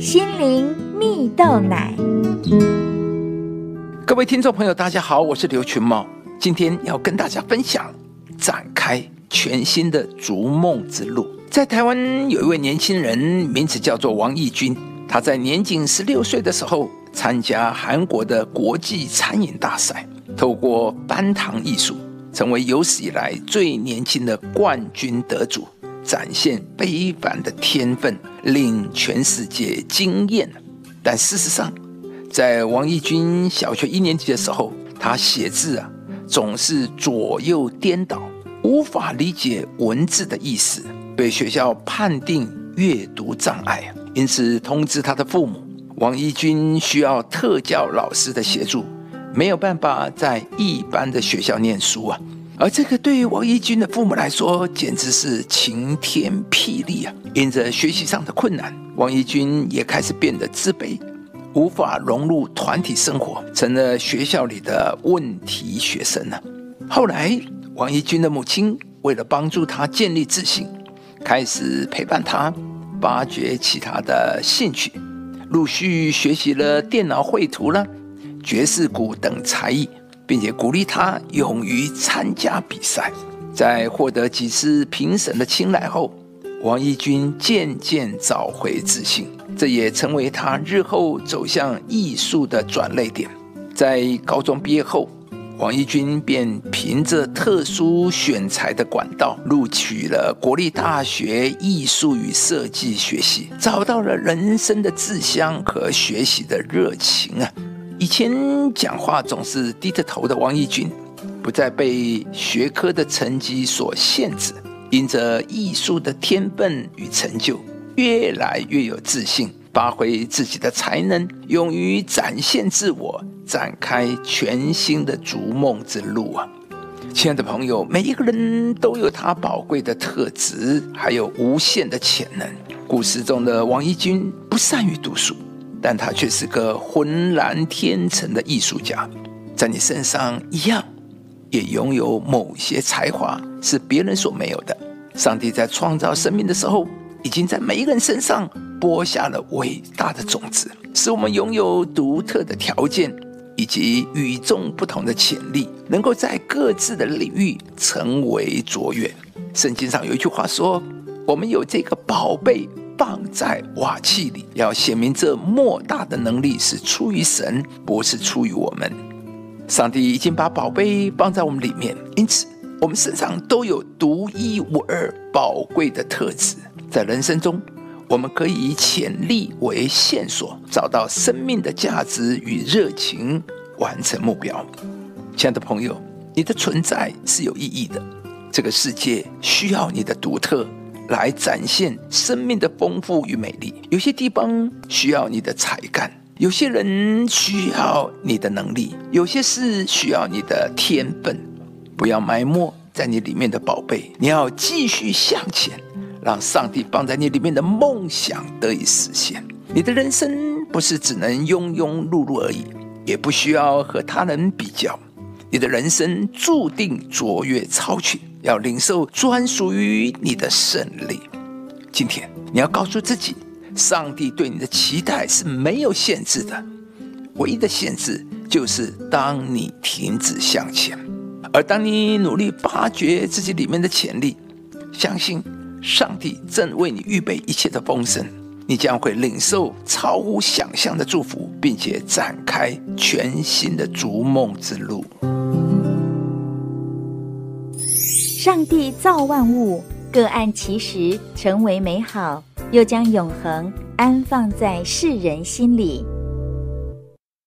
心灵蜜豆奶。各位听众朋友，大家好，我是刘群茂，今天要跟大家分享展开全新的逐梦之路。在台湾有一位年轻人，名字叫做王义军，他在年仅十六岁的时候参加韩国的国际餐饮大赛，透过搬糖艺术，成为有史以来最年轻的冠军得主。展现非凡的天分，令全世界惊艳。但事实上，在王义军小学一年级的时候，他写字啊总是左右颠倒，无法理解文字的意思，被学校判定阅读障碍，因此通知他的父母，王义军需要特教老师的协助，没有办法在一般的学校念书啊。而这个对于王义军的父母来说，简直是晴天霹雳啊！因着学习上的困难，王义军也开始变得自卑，无法融入团体生活，成了学校里的问题学生呢。后来，王义军的母亲为了帮助他建立自信，开始陪伴他，发掘其他的兴趣，陆续学习了电脑绘图了、爵士鼓等才艺。并且鼓励他勇于参加比赛，在获得几次评审的青睐后，王义军渐渐找回自信，这也成为他日后走向艺术的转捩点。在高中毕业后，王义军便凭着特殊选材的管道，录取了国立大学艺术与设计学系，找到了人生的志向和学习的热情啊！以前讲话总是低着头的王义军，不再被学科的成绩所限制，因着艺术的天分与成就，越来越有自信，发挥自己的才能，勇于展现自我，展开全新的逐梦之路啊！亲爱的朋友，每一个人都有他宝贵的特质，还有无限的潜能。故事中的王义军不善于读书。但他却是个浑然天成的艺术家，在你身上一样，也拥有某些才华是别人所没有的。上帝在创造生命的时候，已经在每一个人身上播下了伟大的种子，使我们拥有独特的条件以及与众不同的潜力，能够在各自的领域成为卓越。圣经上有一句话说：“我们有这个宝贝。”放在瓦器里，要显明这莫大的能力是出于神，不是出于我们。上帝已经把宝贝放在我们里面，因此我们身上都有独一无二、宝贵的特质。在人生中，我们可以以潜力为线索，找到生命的价值与热情，完成目标。亲爱的朋友，你的存在是有意义的，这个世界需要你的独特。来展现生命的丰富与美丽。有些地方需要你的才干，有些人需要你的能力，有些事需要你的天分。不要埋没在你里面的宝贝，你要继续向前，让上帝放在你里面的梦想得以实现。你的人生不是只能庸庸碌碌而已，也不需要和他人比较。你的人生注定卓越超群。要领受专属于你的胜利。今天你要告诉自己，上帝对你的期待是没有限制的，唯一的限制就是当你停止向前。而当你努力发掘自己里面的潜力，相信上帝正为你预备一切的丰盛，你将会领受超乎想象的祝福，并且展开全新的逐梦之路。上帝造万物，各按其时成为美好，又将永恒安放在世人心里。